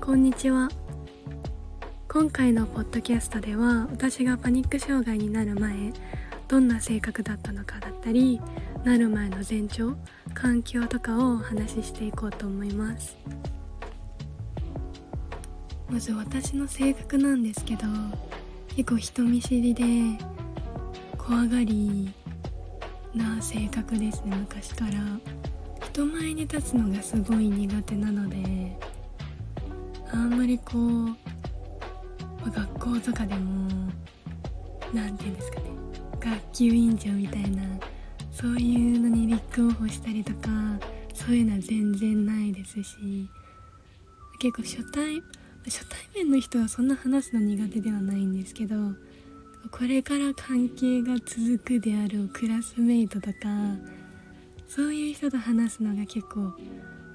こんにちは。今回のポッドキャストでは私がパニック障害になる前どんな性格だったのかだったりなる前の前兆環境とかをお話ししていこうと思います。まず私の性格なんですけど結構人見知りで怖がりな性格ですね昔から。人前に立つのがすごい苦手なのであんまりこう、まあ、学校とかでも何て言うんですかね学級委員長みたいなそういうのに立候補したりとかそういうのは全然ないですし結構初対初対面の人はそんな話すの苦手ではないんですけどこれから関係が続くであるクラスメイトとかそういう人と話すのが結構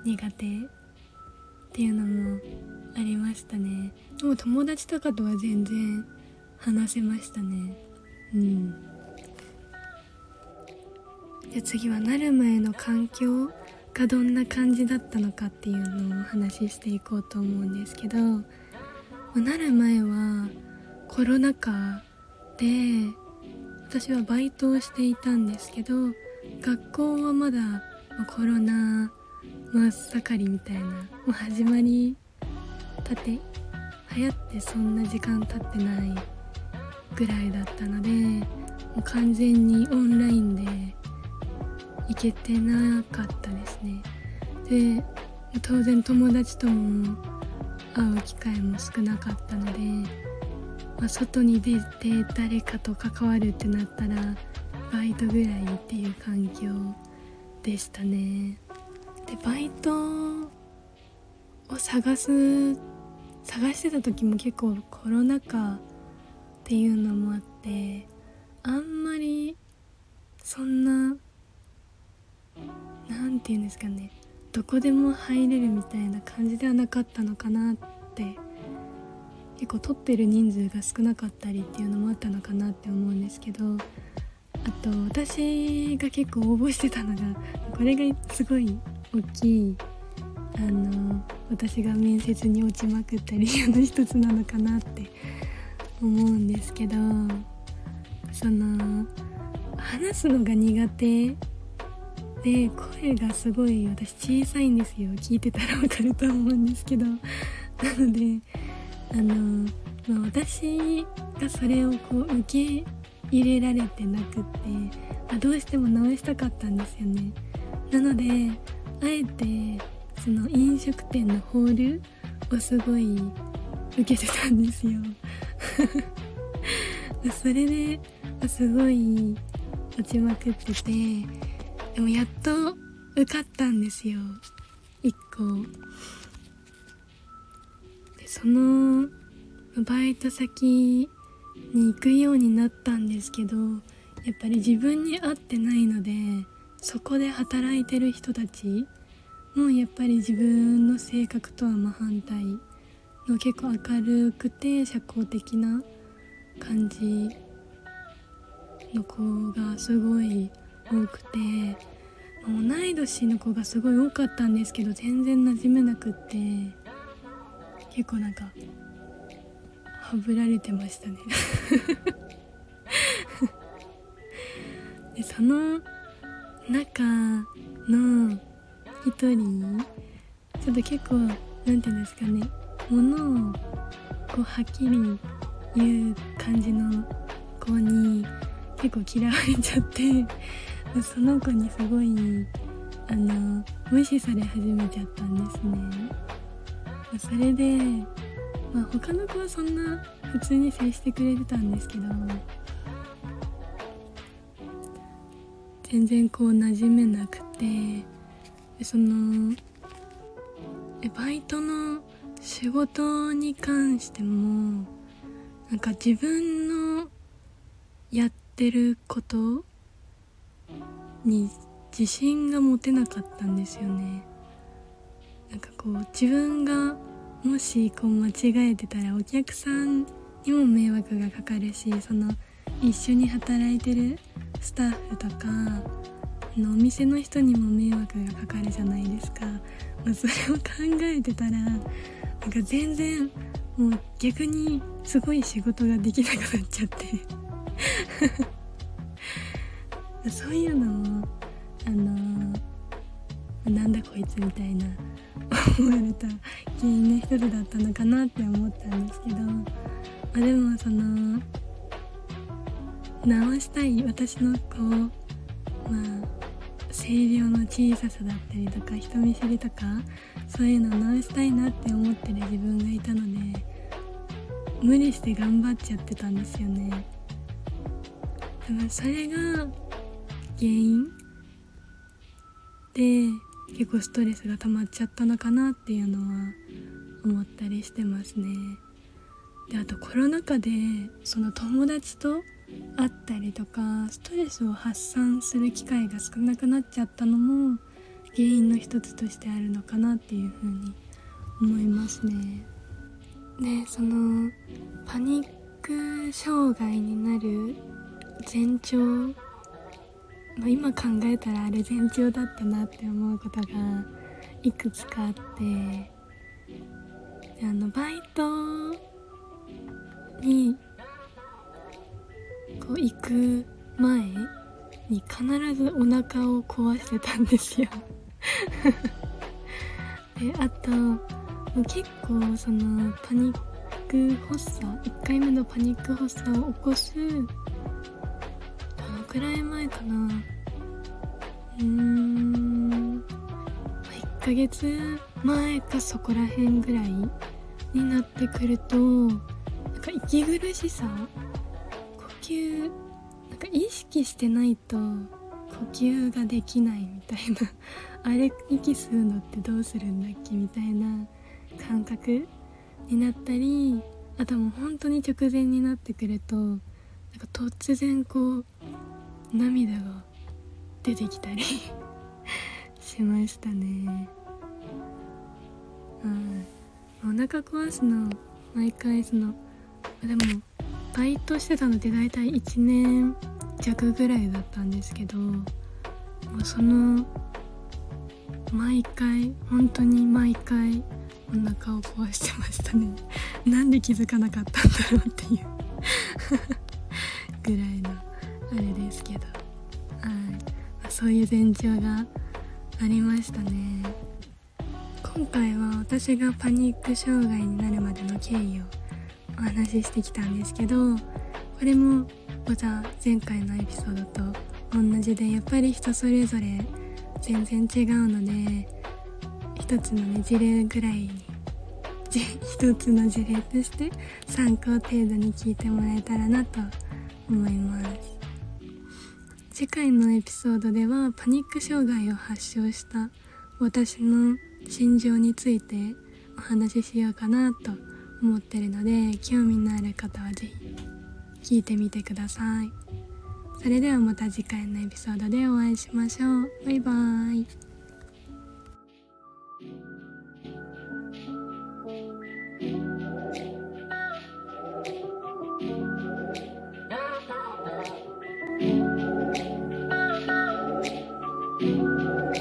苦手っていうのもありましたね。でも友達とかとは全然話せましたね。うん。じゃ次はなる前の環境がどんな感じだったのかっていうのをお話ししていこうと思うんですけどなる前はコロナ禍で私はバイトをしていたんですけど学校はまだコロナ真っ盛りみたいなもう始まりたて流行ってそんな時間経ってないぐらいだったのでもう完全にオンラインで行けてなかったですね。で当然友達とも会う機会も少なかったので、まあ、外に出て誰かと関わるってなったらバイトぐらいっていう環境でしたね。でバイトを探す探してた時も結構コロナ禍っていうのもあってあんまりそんな何て言うんですかねどこでも入れるみたいな感じではなかったのかなって結構取ってる人数が少なかったりっていうのもあったのかなって思うんですけどあと私が結構応募してたのがこれがすごい大きいあの私が面接に落ちまくった理由の一つなのかなって思うんですけどその話すのが苦手で声がすごい私小さいんですよ。聞いてたらわかると思うんですけど。なのであの、まあ、私がそれをこう受け入れられてなくってあどうしても直したかったんですよね。なのであえてその飲食店のホールをすごい受けてたんですよ。それですごい落ちまくっててでもやっと受かったんですよ。1個。でそのバイト先に行くようになったんですけどやっぱり自分に合ってないのでそこで働いてる人たちもやっぱり自分の性格とは真反対の結構明るくて社交的な感じの子がすごい多くて同い年の子がすごい多かったんですけど全然馴染めなくって結構なんかはぶられてましたね。でその中の一人ちょっと結構何て言うんですかねものをこうはっきり言う感じの子に結構嫌われちゃって その子にすごいあの無視され始めちゃったんですね。それでまあ、他の子はそんな普通に接してくれてたんですけど全然こう馴染めなくてそのバイトの仕事に関してもなんか自分のやってることに自信が持てなかったんですよね。なんかこう自分がもしこう間違えてたらお客さんにも迷惑がかかるしその一緒に働いてるスタッフとかのお店の人にも迷惑がかかるじゃないですか、まあ、それを考えてたらなんか全然もう逆にすごい仕事ができなくなっちゃって。そういうのもあのー、なんだこいつみたいな思われた原因の一つだったのかなって思ったんですけど、まあ、でもその直したい私のこうまあ声量の小ささだったりとか人見知りとかそういうのを直したいなって思ってる自分がいたので無理して頑張っちゃってたんですよね。でもそれが原因？で結構ストレスが溜まっちゃったのかなっていうのは思ったりしてますね。であとコロナ禍でその友達と会ったりとかストレスを発散する機会が少なくなっちゃったのも原因の一つとしてあるのかなっていうふうに思いますね。でそのパニック障害になる前兆、ま、今考えたらあれ前兆だったなって思うことがいくつかあってあのバイトにこう行く前に必ずお腹を壊してたんですよ。であともう結構そのパニック発作1回目のパニック発作を起こすどのくらい前かな。うーん1ヶ月前かそこら辺ぐらいになってくるとなんか息苦しさ吸なんか意識してないと呼吸ができないみたいな。あれ息吸うのってどうするんだっけみたいな感覚になったりあともう本当に直前になってくるとなんか突然こう涙が出てきたり しましたね。はいお腹壊すの毎回そのでもバイトしてたのって大体1年弱ぐらいだったんですけどもうその毎回本当に毎回お腹を壊してましたね。なんで気づかなかったんだろうっていう。ぐらいのあれですけど。はい。ま、そういう前兆がありましたね。今回は私がパニック障害になるまでの経緯をお話ししてきたんですけどこれもまた前回のエピソードと同じでやっぱり人それぞれ全然違うので一つのね事例ぐらいに 一つの事例として参考程度に聞いてもらえたらなと思います。次回のエピソードではパニック障害を発症した私の心情についてお話ししようかなと思思ってるので興味のある方は是非聞いてみてくださいそれではまた次回のエピソードでお会いしましょうバイバーイうん。